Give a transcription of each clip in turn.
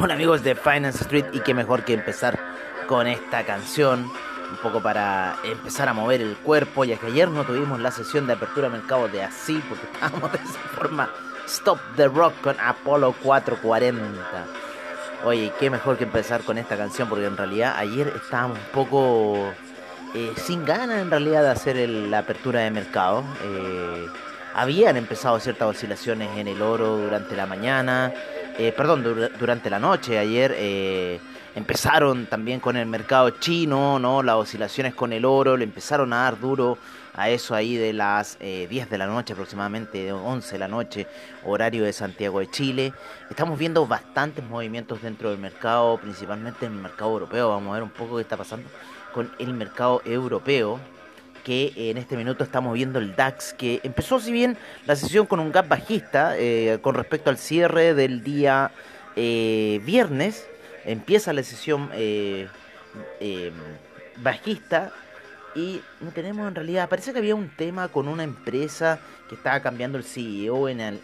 Hola amigos de Finance Street y qué mejor que empezar con esta canción, un poco para empezar a mover el cuerpo, ya que ayer no tuvimos la sesión de apertura mercado de así, porque estábamos de esa forma Stop the Rock con Apollo 440. Oye, qué mejor que empezar con esta canción, porque en realidad ayer estábamos un poco eh, sin ganas en realidad de hacer la apertura de mercado. Eh, habían empezado ciertas oscilaciones en el oro durante la mañana, eh, perdón, durante la noche. Ayer empezaron también con el mercado chino, ¿no? Las oscilaciones con el oro le empezaron a dar duro a eso ahí de las 10 eh, de la noche aproximadamente, 11 de la noche, horario de Santiago de Chile. Estamos viendo bastantes movimientos dentro del mercado, principalmente en el mercado europeo. Vamos a ver un poco qué está pasando el mercado europeo que en este minuto estamos viendo el DAX, que empezó si bien la sesión con un gap bajista eh, con respecto al cierre del día eh, viernes, empieza la sesión eh, bajista y no tenemos en realidad, parece que había un tema con una empresa que estaba cambiando el CEO en, en,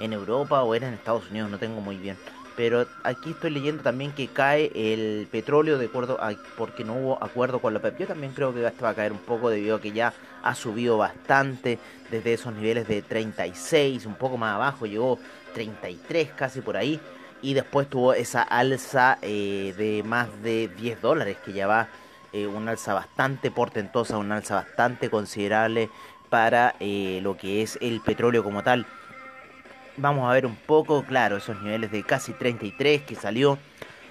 en Europa o era en Estados Unidos, no tengo muy bien pero aquí estoy leyendo también que cae el petróleo de acuerdo a, porque no hubo acuerdo con la PEP. Yo también creo que esto va a caer un poco debido a que ya ha subido bastante desde esos niveles de 36, un poco más abajo, llegó 33 casi por ahí y después tuvo esa alza eh, de más de 10 dólares que ya va eh, una alza bastante portentosa, una alza bastante considerable para eh, lo que es el petróleo como tal vamos a ver un poco, claro, esos niveles de casi 33 que salió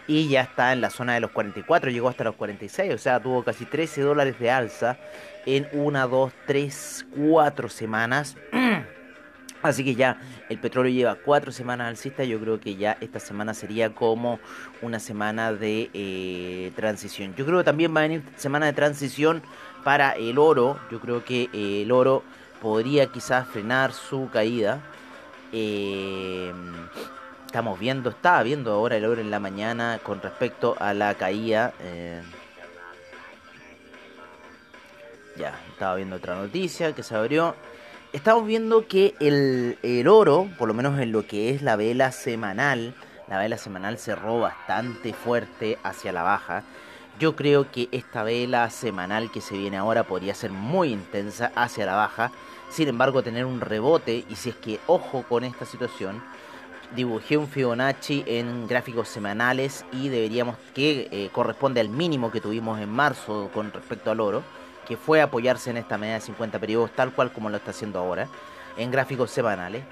y ya está en la zona de los 44, llegó hasta los 46, o sea, tuvo casi 13 dólares de alza en una, dos, tres, cuatro semanas. Así que ya el petróleo lleva cuatro semanas alcista. Yo creo que ya esta semana sería como una semana de eh, transición. Yo creo que también va a venir semana de transición para el oro. Yo creo que el oro podría quizás frenar su caída. Eh, estamos viendo, estaba viendo ahora el oro en la mañana con respecto a la caída. Eh, ya, estaba viendo otra noticia que se abrió. Estamos viendo que el, el oro, por lo menos en lo que es la vela semanal, la vela semanal cerró bastante fuerte hacia la baja. Yo creo que esta vela semanal que se viene ahora podría ser muy intensa hacia la baja sin embargo tener un rebote y si es que ojo con esta situación dibujé un Fibonacci en gráficos semanales y deberíamos que eh, corresponde al mínimo que tuvimos en marzo con respecto al oro que fue apoyarse en esta media de 50 periodos tal cual como lo está haciendo ahora en gráficos semanales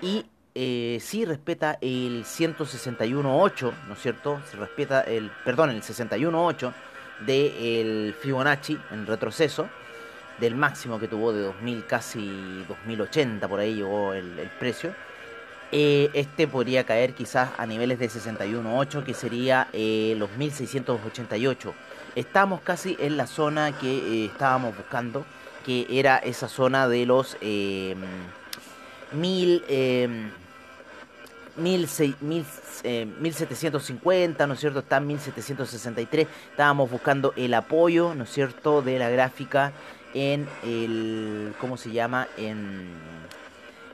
y eh, sí respeta el 161.8 ¿no es cierto? se respeta el perdón el 61.8 del Fibonacci en retroceso del máximo que tuvo de 2000, casi 2080, por ahí llegó el, precio. Eh, este podría caer quizás a niveles de 61.8, que sería eh, los 1688. Estamos casi en la zona que eh, estábamos buscando, que era esa zona de los eh, mil, 1750, ¿no es cierto? Está en 1763. Estábamos buscando el apoyo, ¿no es cierto?, de la gráfica en el, ¿cómo se llama? En,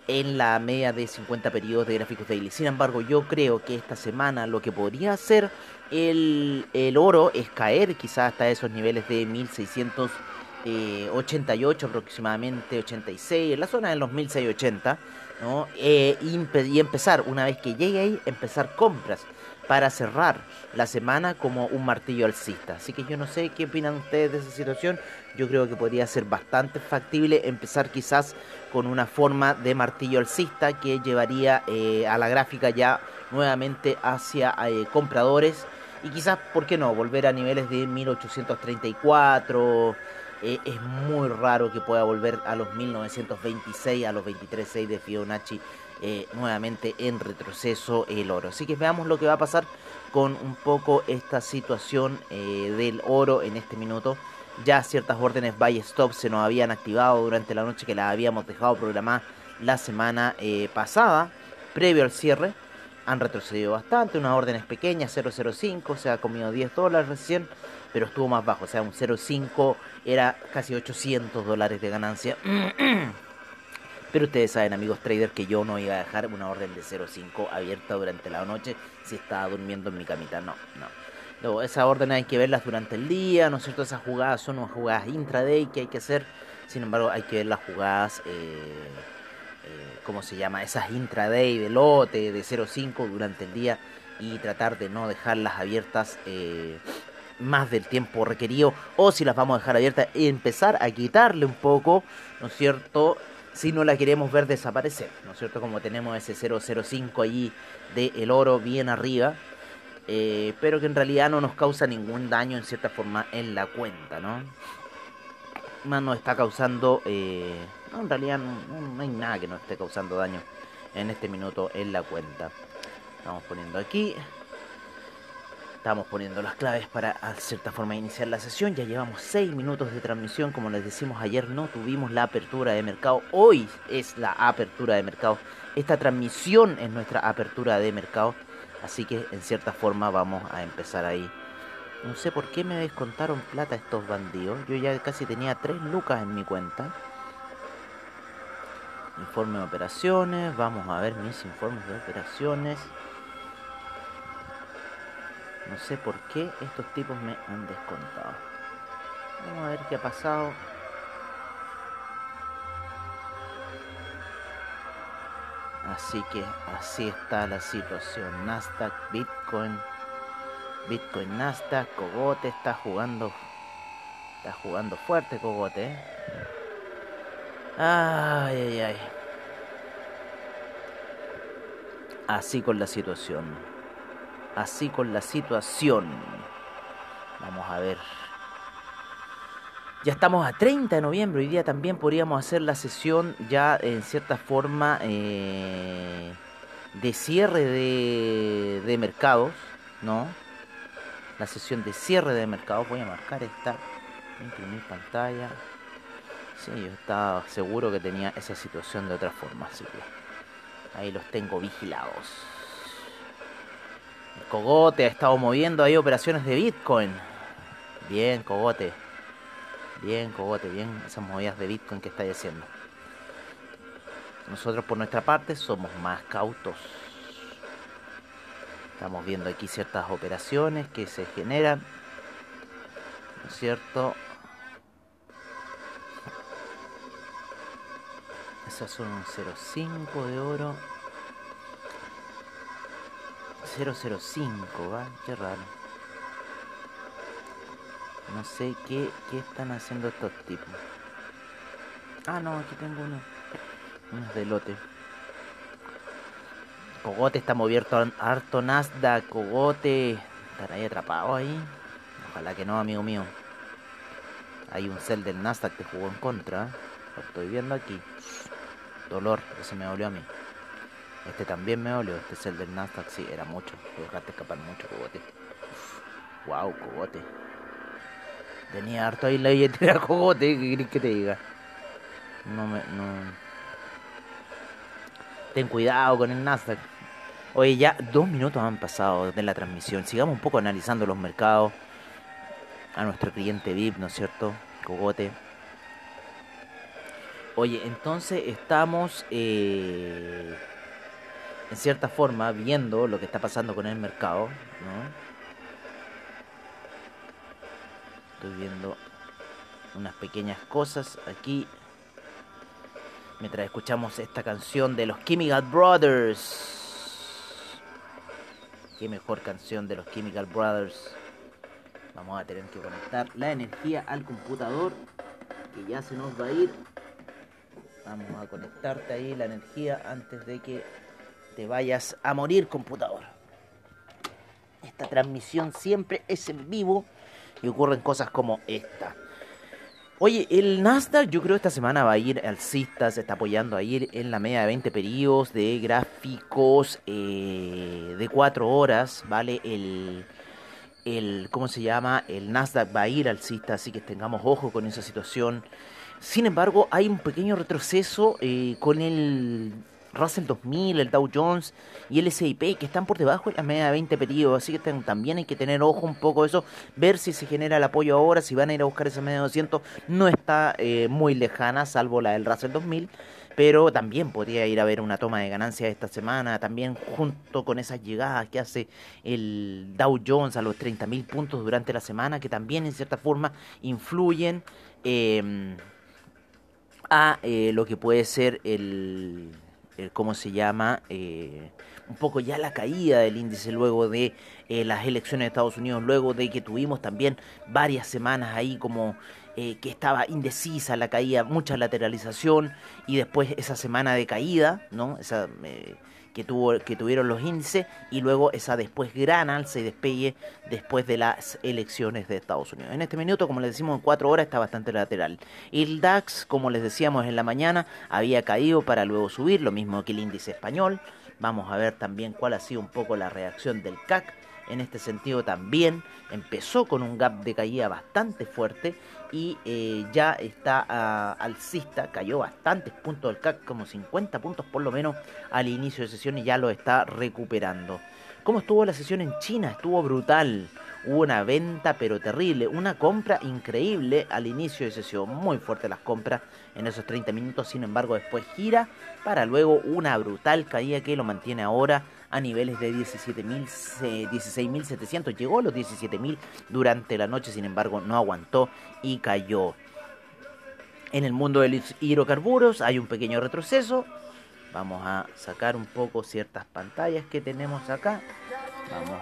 en la media de 50 periodos de gráficos daily. Sin embargo, yo creo que esta semana lo que podría hacer el, el oro es caer quizás hasta esos niveles de 1688 aproximadamente, 86, en la zona de los 1680, ¿no? Eh, y empezar, una vez que llegue ahí, empezar compras para cerrar la semana como un martillo alcista. Así que yo no sé qué opinan ustedes de esa situación. Yo creo que podría ser bastante factible empezar quizás con una forma de martillo alcista que llevaría eh, a la gráfica ya nuevamente hacia eh, compradores y quizás, ¿por qué no?, volver a niveles de 1834. Eh, es muy raro que pueda volver a los 1926, a los 23.6 de Fibonacci, eh, nuevamente en retroceso el oro. Así que veamos lo que va a pasar con un poco esta situación eh, del oro en este minuto. Ya ciertas órdenes buy stop se nos habían activado durante la noche que las habíamos dejado programadas la semana pasada, previo al cierre han retrocedido bastante, unas órdenes pequeñas, 0.05, se ha comido 10 dólares recién, pero estuvo más bajo, o sea, un 0.5 era casi 800 dólares de ganancia. Pero ustedes saben, amigos traders, que yo no iba a dejar una orden de 0.5 abierta durante la noche si estaba durmiendo en mi camita. No, no. no esas órdenes hay que verlas durante el día, ¿no es cierto? Esas jugadas son unas jugadas intraday que hay que hacer. Sin embargo, hay que ver las jugadas eh, eh, ¿cómo se llama? Esas intraday de lote de 0.5 durante el día y tratar de no dejarlas abiertas eh, más del tiempo requerido o si las vamos a dejar abiertas empezar a quitarle un poco, ¿no es cierto? Si no la queremos ver desaparecer, ¿no es cierto? Como tenemos ese 005 allí de el oro bien arriba, eh, pero que en realidad no nos causa ningún daño en cierta forma en la cuenta, ¿no? Más nos está causando... Eh, no, en realidad no, hay nada que nos esté causando daño en este minuto en la cuenta. Estamos poniendo aquí. Estamos poniendo las claves para, cierta forma, iniciar la sesión. Ya llevamos 6 minutos de transmisión. Como les decimos ayer, no tuvimos la apertura de mercado. Hoy es la apertura de mercado. Esta transmisión es nuestra apertura de mercado. Así que, en cierta forma, vamos a empezar ahí. No sé por qué me descontaron plata estos bandidos. Yo ya casi tenía 3 lucas en mi cuenta. Informe de operaciones. Vamos a ver mis informes de operaciones. No sé por qué estos tipos me han descontado. Vamos a ver qué ha pasado. Así que así está la situación. Nasdaq, Bitcoin, Bitcoin, Nasdaq, Cogote está jugando, está jugando fuerte Cogote. ¿eh? Ay, ay, ay. Así con la situación. Así con la situación. Vamos a ver. Ya estamos a 30 de noviembre. Hoy día también podríamos hacer la sesión ya en cierta forma eh, de cierre de, de mercados, ¿no? La sesión de cierre de mercados. Voy a marcar esta. Imprimir pantalla. Sí, yo estaba seguro que tenía esa situación de otra forma, así que ahí los tengo vigilados. Cogote ha estado moviendo ahí operaciones de Bitcoin. Bien, Cogote. Bien, Cogote, bien esas movidas de Bitcoin que estáis haciendo. Nosotros por nuestra parte somos más cautos. Estamos viendo aquí ciertas operaciones que se generan. ¿No es cierto? Esas son un 0,5 de oro. 005, ¿va? Qué raro. No sé qué, qué están haciendo estos tipos. Ah, no, aquí tengo uno. Unos de lote. Cogote está moviendo harto Nasdaq. Cogote. Están ahí atrapados ahí. Ojalá que no, amigo mío. Hay un cel del Nasdaq que jugó en contra. Lo estoy viendo aquí. Dolor, ese me dolió a mí. Este también me dolió, este es el del Nasdaq, sí, era mucho. Dejaste escapar mucho, cogote. Wow, cogote. Tenía harto ahí la billetera cogote, ¿qué querés que te diga? No me. no. Ten cuidado con el Nasdaq. Oye, ya dos minutos han pasado desde la transmisión. Sigamos un poco analizando los mercados. A nuestro cliente VIP, ¿no es cierto? Cogote. Oye, entonces estamos eh, en cierta forma viendo lo que está pasando con el mercado, ¿no? Estoy viendo unas pequeñas cosas aquí mientras escuchamos esta canción de los Chemical Brothers. Qué mejor canción de los Chemical Brothers. Vamos a tener que conectar la energía al computador que ya se nos va a ir. Vamos a conectarte ahí la energía antes de que te vayas a morir, computador. esta transmisión siempre es en vivo y ocurren cosas como esta. Oye, el Nasdaq yo creo esta semana va a ir alcista, se está apoyando a ir en la media de 20 periodos de gráficos eh, de 4 horas, ¿vale? El, el, ¿cómo se llama? El Nasdaq va a ir alcista, así que tengamos ojo con esa situación. Sin embargo, hay un pequeño retroceso eh, con el Russell 2000, el Dow Jones y el S&P que están por debajo de la media de 20 periodos, así que también hay que tener ojo un poco eso, ver si se genera el apoyo ahora, si van a ir a buscar esa media de 200, no está eh, muy lejana, salvo la del Russell 2000, pero también podría ir a ver una toma de ganancias esta semana, también junto con esas llegadas que hace el Dow Jones a los 30.000 puntos durante la semana, que también en cierta forma influyen eh, a eh, lo que puede ser el eh, ¿cómo se llama? Eh, un poco ya la caída del índice luego de eh, las elecciones de Estados Unidos, luego de que tuvimos también varias semanas ahí como que estaba indecisa la caída, mucha lateralización y después esa semana de caída, ¿no? Esa que, tuvo, que tuvieron los índices y luego esa después gran alza y despegue después de las elecciones de Estados Unidos. En este minuto, como les decimos, en cuatro horas está bastante lateral. El DAX, como les decíamos en la mañana, había caído para luego subir, lo mismo que el índice español. Vamos a ver también cuál ha sido un poco la reacción del CAC en este sentido también empezó con un gap de caída bastante fuerte y eh, ya está uh, alcista, cayó bastantes puntos del CAC, como 50 puntos por lo menos al inicio de sesión y ya lo está recuperando. ¿Cómo estuvo la sesión en China? Estuvo brutal. Hubo una venta pero terrible, una compra increíble al inicio de sesión, muy fuerte las compras en esos 30 minutos, sin embargo después gira para luego una brutal caída que lo mantiene ahora a niveles de 16.700. Llegó a los 17.000 durante la noche, sin embargo no aguantó y cayó. En el mundo de los hidrocarburos hay un pequeño retroceso. Vamos a sacar un poco ciertas pantallas que tenemos acá. Vamos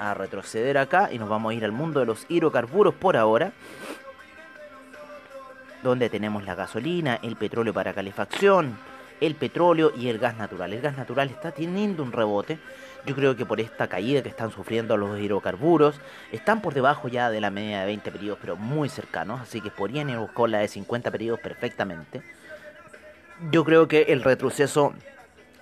a retroceder acá y nos vamos a ir al mundo de los hidrocarburos por ahora donde tenemos la gasolina, el petróleo para calefacción, el petróleo y el gas natural. El gas natural está teniendo un rebote. Yo creo que por esta caída que están sufriendo los hidrocarburos, están por debajo ya de la media de 20 periodos, pero muy cercanos, así que podrían ir buscar la de 50 periodos perfectamente. Yo creo que el retroceso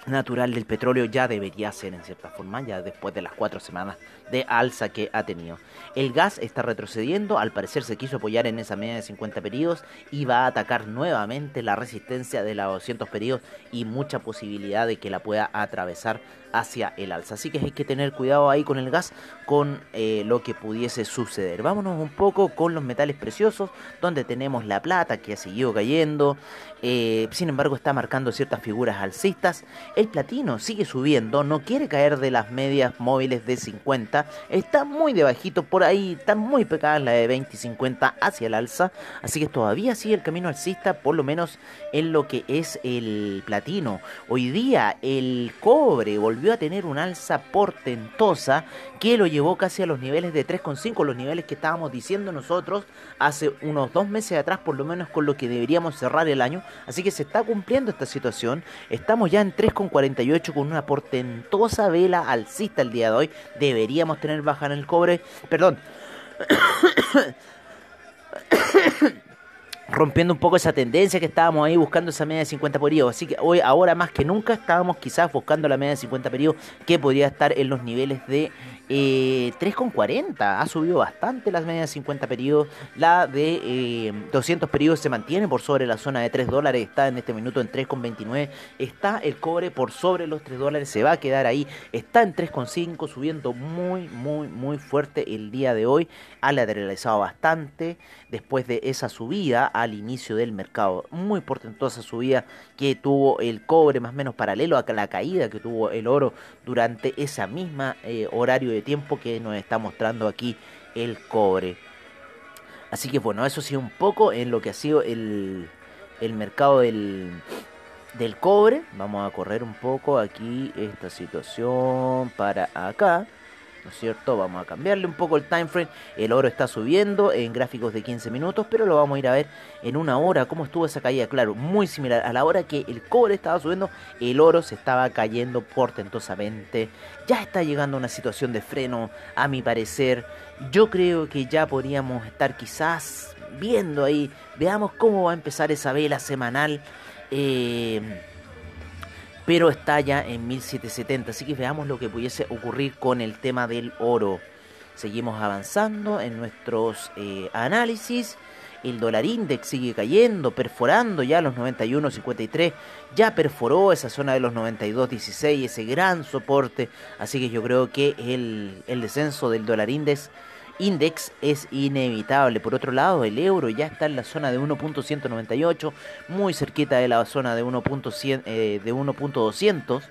natural del petróleo ya debería ser en cierta forma, ya después de las cuatro semanas de alza que ha tenido. El gas está retrocediendo, al parecer se quiso apoyar en esa media de 50 periodos y va a atacar nuevamente la resistencia de los 200 periodos y mucha posibilidad de que la pueda atravesar hacia el alza. Así que hay que tener cuidado ahí con el gas, con eh, lo que pudiese suceder. Vámonos un poco con los metales preciosos, donde tenemos la plata que ha seguido cayendo, eh, sin embargo está marcando ciertas figuras alcistas. El platino sigue subiendo, no quiere caer de las medias móviles de 50, está muy debajito por ahí, está muy pegada la de 20 y 50 hacia el alza, así que todavía sigue el camino alcista, por lo menos en lo que es el platino. Hoy día el cobre volvió a tener un alza portentosa que lo llevó casi a los niveles de 3,5, los niveles que estábamos diciendo nosotros hace unos dos meses atrás, por lo menos con lo que deberíamos cerrar el año. Así que se está cumpliendo esta situación. Estamos ya en 3,48 con una portentosa vela alcista el día de hoy. Deberíamos tener baja en el cobre. Perdón. rompiendo un poco esa tendencia que estábamos ahí buscando esa media de 50 periodos. Así que hoy, ahora más que nunca, estábamos quizás buscando la media de 50 periodos que podría estar en los niveles de eh, 3,40. Ha subido bastante las medias de 50 periodos. La de 200 eh, periodos se mantiene por sobre la zona de 3 dólares. Está en este minuto en 3,29. Está el cobre por sobre los 3 dólares. Se va a quedar ahí. Está en 3,5 subiendo muy, muy, muy fuerte el día de hoy. Ha lateralizado bastante después de esa subida al inicio del mercado. Muy portentosa subida que tuvo el cobre más o menos paralelo a la caída que tuvo el oro durante esa misma eh, horario de tiempo que nos está mostrando aquí el cobre. Así que bueno, eso sí un poco en lo que ha sido el, el mercado del, del cobre. Vamos a correr un poco aquí esta situación para acá. ¿No es cierto? Vamos a cambiarle un poco el time frame. El oro está subiendo en gráficos de 15 minutos, pero lo vamos a ir a ver en una hora. ¿Cómo estuvo esa caída? Claro, muy similar. A la hora que el cobre estaba subiendo, el oro se estaba cayendo portentosamente. Ya está llegando una situación de freno, a mi parecer. Yo creo que ya podríamos estar quizás viendo ahí. Veamos cómo va a empezar esa vela semanal. Eh, pero está ya en 1770. Así que veamos lo que pudiese ocurrir con el tema del oro. Seguimos avanzando en nuestros eh, análisis. El dólar index sigue cayendo, perforando ya los 91.53. Ya perforó esa zona de los 92.16, ese gran soporte. Así que yo creo que el, el descenso del dólar index index es inevitable. Por otro lado, el euro ya está en la zona de 1.198, muy cerquita de la zona de 1.200. Eh, de 1.200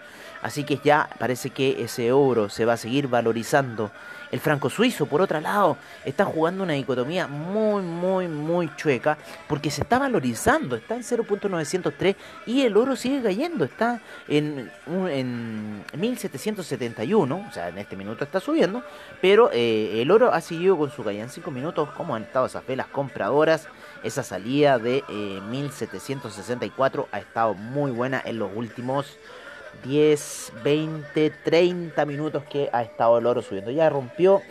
así que ya parece que ese euro se va a seguir valorizando el franco suizo, por otro lado, está jugando una dicotomía muy, muy, muy chueca porque se está valorizando, está en 0.903 y el oro sigue cayendo, está en, en 1771, o sea, en este minuto está subiendo, pero eh, el oro ha seguido con su caída en 5 minutos, como han estado esas velas compradoras. Esa salida de 1764 eh, ha estado muy buena en los últimos 10, 20, 30 minutos que ha estado el oro subiendo. Ya rompió.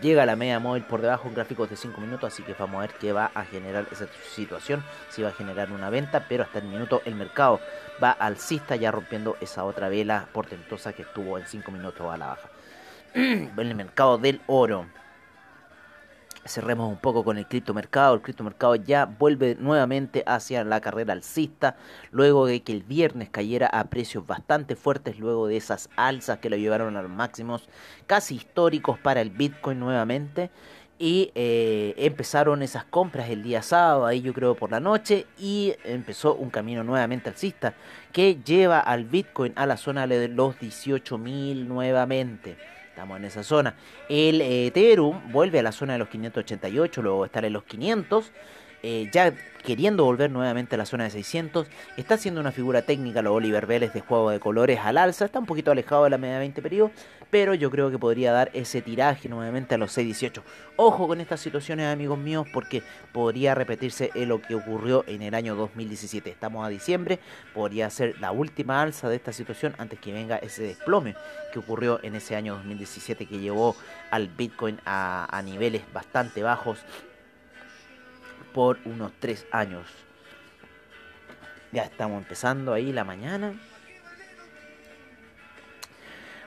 Llega a la media móvil por debajo, gráficos de 5 minutos, así que vamos a ver qué va a generar esa situación, si va a generar una venta, pero hasta el minuto el mercado va alcista, ya rompiendo esa otra vela portentosa que estuvo en 5 minutos a la baja. el mercado del oro cerremos un poco con el criptomercado. El criptomercado ya vuelve nuevamente hacia la carrera alcista, luego de que el viernes cayera a precios bastante fuertes, luego de esas alzas que lo llevaron a los máximos casi históricos para el Bitcoin nuevamente. Y eh, empezaron esas compras el día sábado, ahí yo creo por la noche, y empezó un camino nuevamente alcista que lleva al Bitcoin a la zona de los 18.000 nuevamente. Estamos en esa zona. El eh, Ethereum vuelve a la zona de los 588, luego estar en los 500. Eh, ya queriendo volver nuevamente a la zona de 600. Está haciendo una figura técnica los Oliver Vélez de juego de colores al alza. Está un poquito alejado de la media 20 periodo, pero yo creo que podría dar ese tiraje nuevamente a los 618. Ojo con estas situaciones, amigos míos, porque podría repetirse lo que ocurrió en el año 2017. Estamos a diciembre, podría ser la última alza de esta situación antes que venga ese desplome que ocurrió en ese año 2017 que llevó al Bitcoin a niveles bastante bajos por unos tres años. Ya estamos empezando ahí la mañana.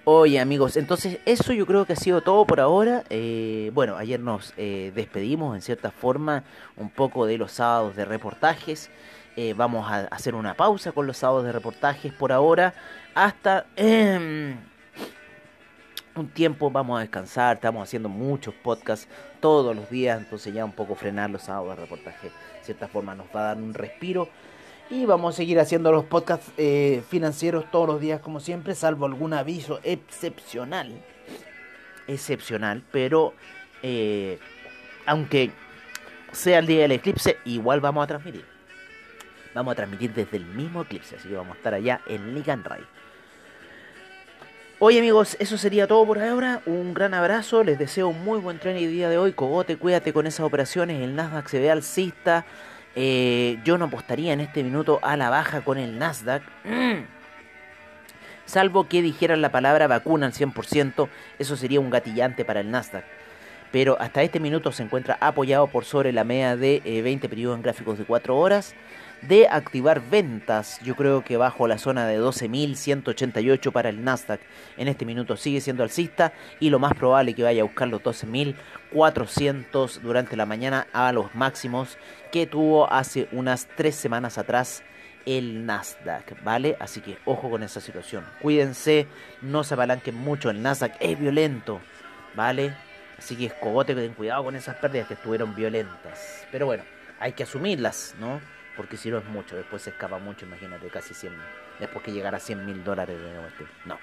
Oye amigos, entonces eso yo creo que ha sido todo por ahora. Eh, bueno, ayer nos eh, despedimos en cierta forma un poco de los sábados de reportajes. Eh, vamos a hacer una pausa con los sábados de reportajes por ahora hasta un tiempo vamos a descansar, estamos haciendo muchos podcasts todos los días, entonces ya un poco frenar los sábados de reportaje, de cierta forma nos va a dar un respiro y vamos a seguir haciendo los podcasts eh, financieros todos los días como siempre, salvo algún aviso excepcional, excepcional, pero eh, aunque sea el día del eclipse, igual vamos a transmitir. Vamos a transmitir desde el mismo eclipse, así que vamos a estar allá en Ligan Ray. Oye amigos, eso sería todo por ahora. Un gran abrazo, les deseo un muy buen tren el día de hoy. Cogote, cuídate con esas operaciones. El Nasdaq se ve alcista. Eh, yo no apostaría en este minuto a la baja con el Nasdaq. Salvo que dijeran la palabra vacuna al 100%, eso sería un gatillante para el Nasdaq. Pero hasta este minuto se encuentra apoyado por sobre la media de 20 eh, periodos en gráficos de 4 horas de activar ventas. Yo creo que bajo la zona de 12.188 para el Nasdaq en este minuto sigue siendo alcista y lo más probable que vaya a buscar los 12.400 durante la mañana a los máximos que tuvo hace unas tres semanas atrás el Nasdaq, ¿vale? Así que ojo con esa situación. Cuídense, no se apalanquen mucho, el Nasdaq es violento, ¿vale? Así que escogote, ten cuidado con esas pérdidas que estuvieron violentas. Pero bueno, hay que asumirlas, ¿no? Porque si no es mucho, después se escapa mucho, imagínate, casi 100, después que llegara a 100 mil dólares de. No.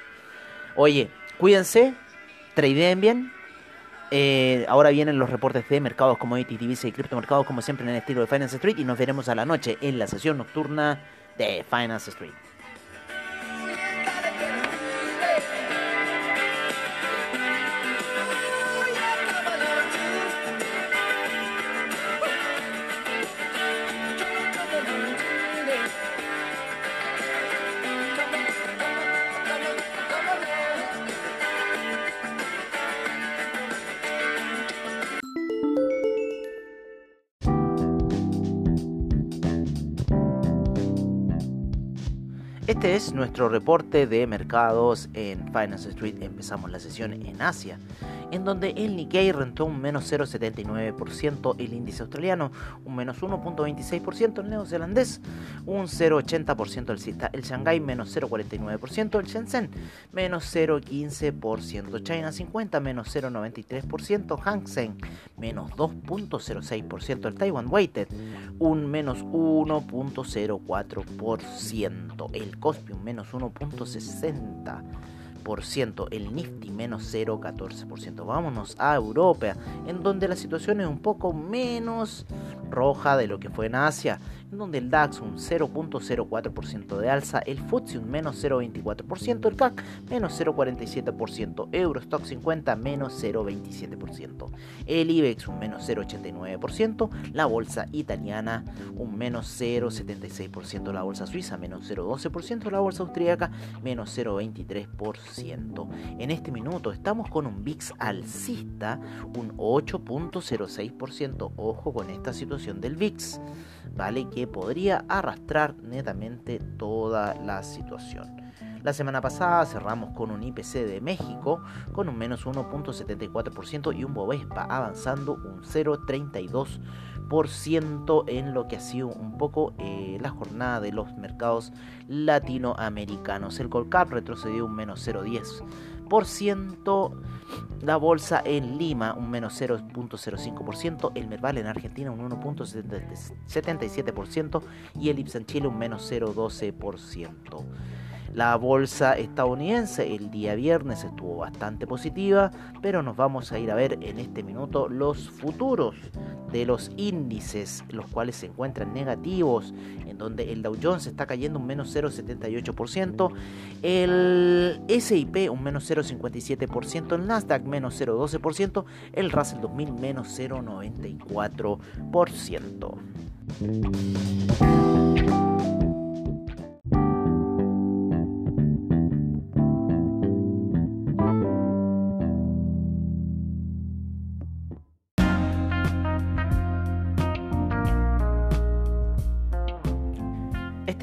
Oye, cuídense, tradeen bien. Eh, ahora vienen los reportes de mercados como divisa y criptomercados, como siempre en el estilo de Finance Street, y nos veremos a la noche en la sesión nocturna de Finance Street. Este es nuestro reporte de mercados en Finance Street. Empezamos la sesión en Asia en donde el Nikkei rentó un menos 0,79%, el índice australiano un menos 1,26%, el neozelandés un 0,80%, el, el Shanghai menos 0,49%, el Shenzhen menos 0,15%, China 50 menos 0,93%, Hang Seng menos 2,06%, el Taiwan Weighted un menos 1,04%, el Kospi un menos 1,60% el Nifty menos 0,14%. Vámonos a Europa, en donde la situación es un poco menos roja de lo que fue en Asia en donde el DAX un 0.04% de alza, el FTSE un menos 0.24%, el CAC menos 0.47%, Eurostock 50 menos 0.27%, el IBEX un menos 0.89%, la bolsa italiana un menos 0.76%, la bolsa suiza menos 0.12%, la bolsa austríaca menos 0.23%. En este minuto estamos con un VIX alcista un 8.06%, ojo con esta situación del VIX. ¿vale? Que podría arrastrar netamente toda la situación. La semana pasada cerramos con un IPC de México con un menos 1.74% y un Bovespa avanzando un 0.32% en lo que ha sido un poco eh, la jornada de los mercados latinoamericanos. El Colcap retrocedió un menos 0.10% la bolsa en Lima un menos 0.05%, el Merval en Argentina un 1.77% y el IPSA en Chile un menos 0.12%. La bolsa estadounidense el día viernes estuvo bastante positiva, pero nos vamos a ir a ver en este minuto los futuros de los índices, los cuales se encuentran negativos, en donde el Dow Jones está cayendo un menos 0,78%, el SIP un menos 0,57%, el Nasdaq menos 0,12%, el Russell 2000 menos 0,94%.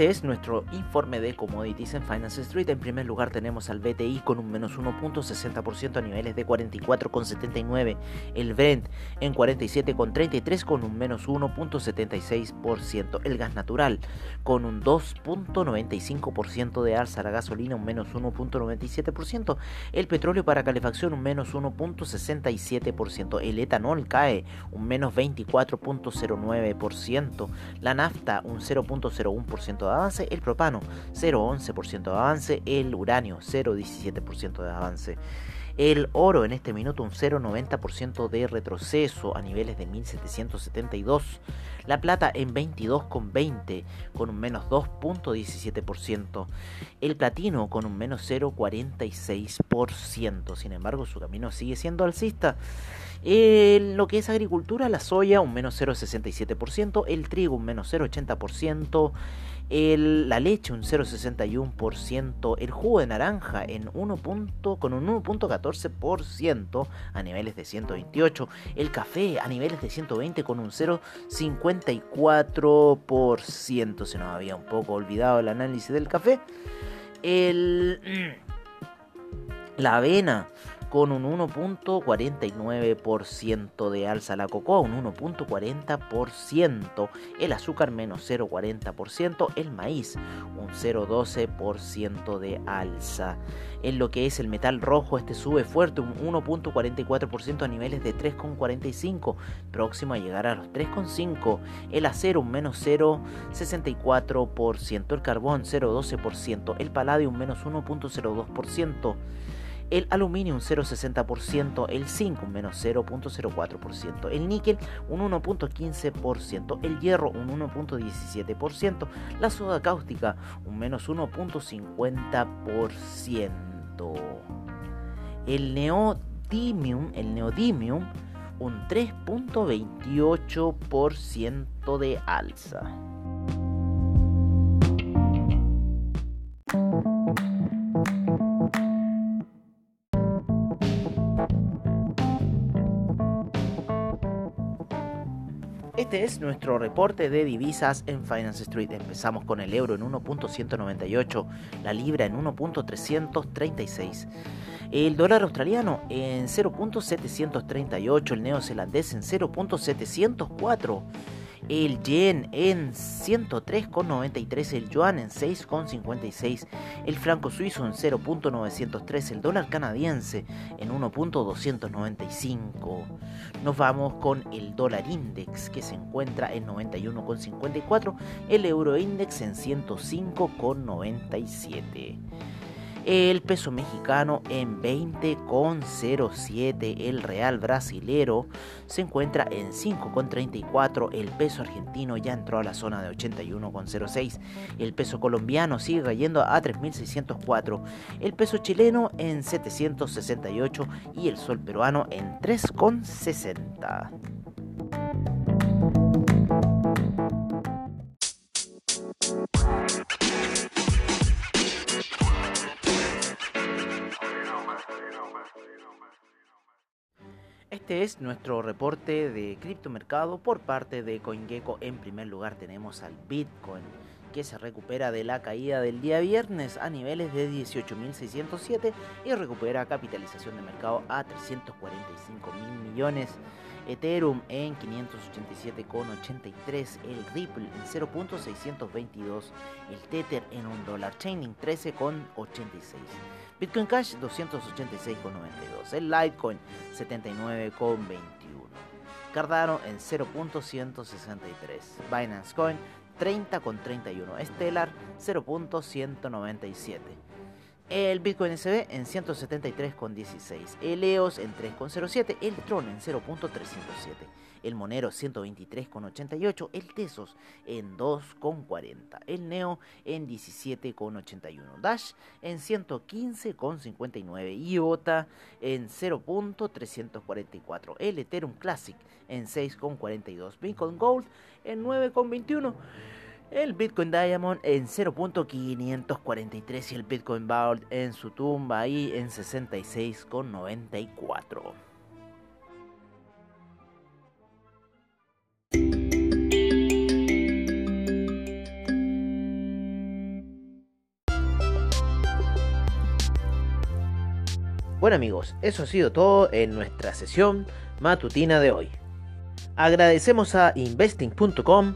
Este es nuestro informe de commodities en Finance Street. En primer lugar tenemos al BTI con un menos 1.60% a niveles de 44,79. El Brent en 47,33 con un menos 1.76%. El gas natural con un 2.95% de alza. La gasolina un menos 1.97%. El petróleo para calefacción un menos 1.67%. El etanol cae un menos 24.09%. La nafta un 0.01% de avance, el propano 0,11% de avance, el uranio 0,17% de avance. El oro en este minuto un 0,90% de retroceso a niveles de 1772. La plata en 22,20 con un menos 2,17%. El platino con un menos 0,46%. Sin embargo, su camino sigue siendo alcista. En lo que es agricultura, la soya un menos 0,67%, el trigo un menos 0,80%, la leche un 0,61%, el jugo de naranja en 1 con un 1.14% a niveles de 128, el café a niveles de 120 con un 0,54%, se nos había un poco olvidado el análisis del café, el, la avena con un 1.49% de alza. La cocoa, un 1.40%, el azúcar menos 0.40%, el maíz un 0.12% de alza. En lo que es el metal rojo, este sube fuerte un 1.44% a niveles de 3.45, próximo a llegar a los 3.5. El acero un menos 0.64%, el carbón 0.12%, el paladio un menos 1.02% el aluminio un 0,60%, el zinc un menos 0,04%, el níquel un 1,15%, el hierro un 1,17%, la soda cáustica un menos 1,50%. El neodymium, el neodymium un 3.28% de alza. Este es nuestro reporte de divisas en Finance Street. Empezamos con el euro en 1.198, la libra en 1.336, el dólar australiano en 0.738, el neozelandés en 0.704 el yen en 103,93, el yuan en 6,56, el franco suizo en 0.903, el dólar canadiense en 1.295. Nos vamos con el dólar index que se encuentra en 91,54, el euro index en 105,97 el peso mexicano en 20,07, el real brasilero se encuentra en 5,34, el peso argentino ya entró a la zona de 81,06, el peso colombiano sigue cayendo a 3.604, el peso chileno en 768 y el sol peruano en 3,60. Este es nuestro reporte de criptomercado por parte de CoinGecko. En primer lugar tenemos al Bitcoin que se recupera de la caída del día viernes a niveles de 18.607 y recupera capitalización de mercado a 345 mil millones. Ethereum en 587,83, el Ripple en 0.622, el Tether en 1 dólar, Chaining 13,86. Bitcoin Cash 286,92. El Litecoin 79,21. Cardano en 0.163. Binance Coin 30,31. Stellar 0.197. El Bitcoin SB en 173,16. El EOS en 3,07. El Tron en 0.307 el Monero 123,88, el Tesos en 2,40, el Neo en 17,81, Dash en 115,59, IOTA en 0.344, el Ethereum Classic en 6,42, Bitcoin Gold en 9,21. El Bitcoin Diamond en 0.543 y el Bitcoin Vault en su tumba ahí en 66,94. Bueno amigos, eso ha sido todo en nuestra sesión matutina de hoy. Agradecemos a investing.com,